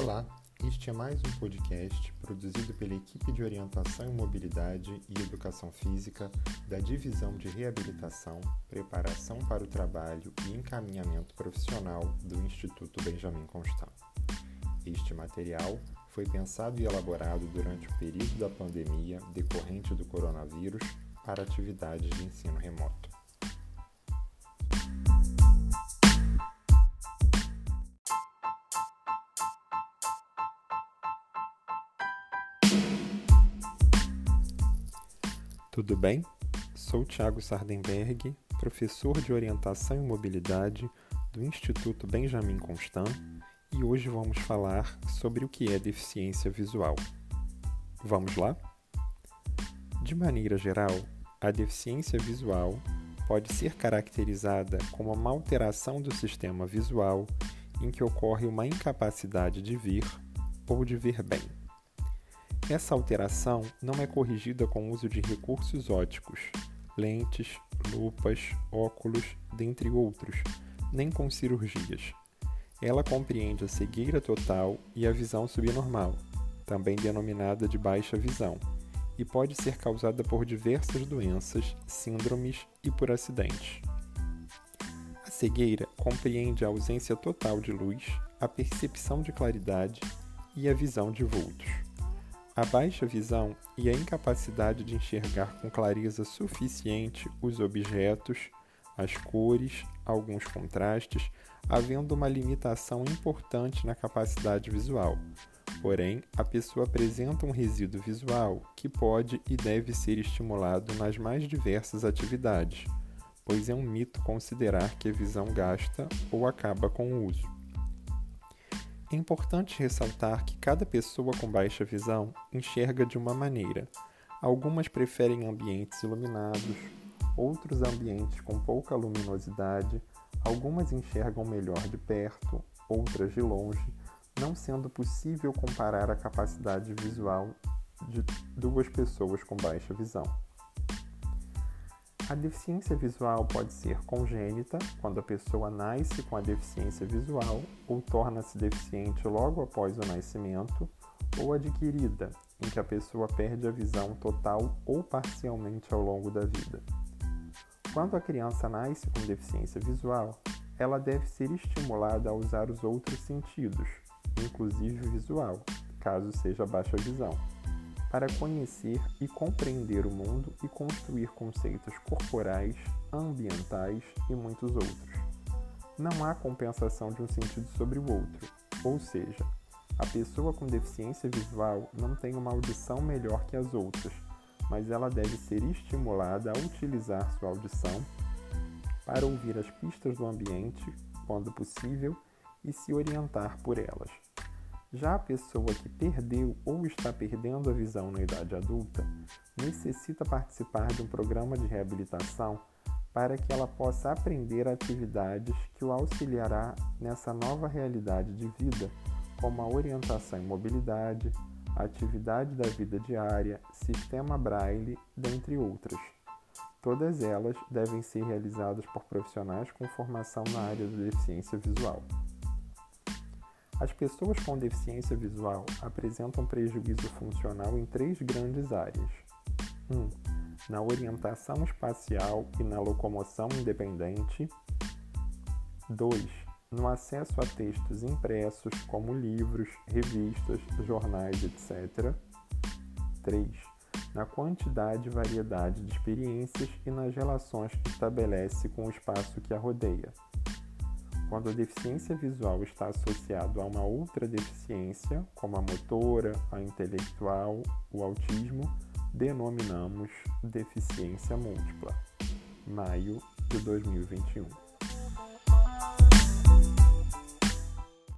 Olá, este é mais um podcast produzido pela equipe de orientação em mobilidade e educação física da Divisão de Reabilitação, Preparação para o Trabalho e Encaminhamento Profissional do Instituto Benjamin Constant. Este material foi pensado e elaborado durante o período da pandemia decorrente do coronavírus para atividades de ensino remoto. Tudo bem? Sou Tiago Sardenberg, professor de Orientação e Mobilidade do Instituto Benjamin Constant e hoje vamos falar sobre o que é deficiência visual. Vamos lá? De maneira geral, a deficiência visual pode ser caracterizada como uma alteração do sistema visual em que ocorre uma incapacidade de ver ou de ver bem. Essa alteração não é corrigida com o uso de recursos óticos, lentes, lupas, óculos, dentre outros, nem com cirurgias. Ela compreende a cegueira total e a visão subnormal, também denominada de baixa visão, e pode ser causada por diversas doenças, síndromes e por acidentes. A cegueira compreende a ausência total de luz, a percepção de claridade e a visão de vultos. A baixa visão e a incapacidade de enxergar com clareza suficiente os objetos, as cores, alguns contrastes, havendo uma limitação importante na capacidade visual. Porém, a pessoa apresenta um resíduo visual que pode e deve ser estimulado nas mais diversas atividades, pois é um mito considerar que a visão gasta ou acaba com o uso. É importante ressaltar que cada pessoa com baixa visão enxerga de uma maneira. Algumas preferem ambientes iluminados, outros ambientes com pouca luminosidade, algumas enxergam melhor de perto, outras de longe, não sendo possível comparar a capacidade visual de duas pessoas com baixa visão. A deficiência visual pode ser congênita, quando a pessoa nasce com a deficiência visual ou torna-se deficiente logo após o nascimento, ou adquirida, em que a pessoa perde a visão total ou parcialmente ao longo da vida. Quando a criança nasce com deficiência visual, ela deve ser estimulada a usar os outros sentidos, inclusive visual, caso seja baixa visão para conhecer e compreender o mundo e construir conceitos corporais, ambientais e muitos outros. Não há compensação de um sentido sobre o outro, ou seja, a pessoa com deficiência visual não tem uma audição melhor que as outras, mas ela deve ser estimulada a utilizar sua audição para ouvir as pistas do ambiente, quando possível, e se orientar por elas. Já a pessoa que perdeu ou está perdendo a visão na idade adulta necessita participar de um programa de reabilitação para que ela possa aprender atividades que o auxiliará nessa nova realidade de vida, como a orientação em mobilidade, atividade da vida diária, sistema Braille, dentre outras. Todas elas devem ser realizadas por profissionais com formação na área da deficiência visual. As pessoas com deficiência visual apresentam prejuízo funcional em três grandes áreas: 1. Um, na orientação espacial e na locomoção independente. 2. No acesso a textos impressos, como livros, revistas, jornais, etc. 3. Na quantidade e variedade de experiências e nas relações que estabelece com o espaço que a rodeia. Quando a deficiência visual está associada a uma outra deficiência, como a motora, a intelectual, o autismo, denominamos deficiência múltipla. Maio de 2021.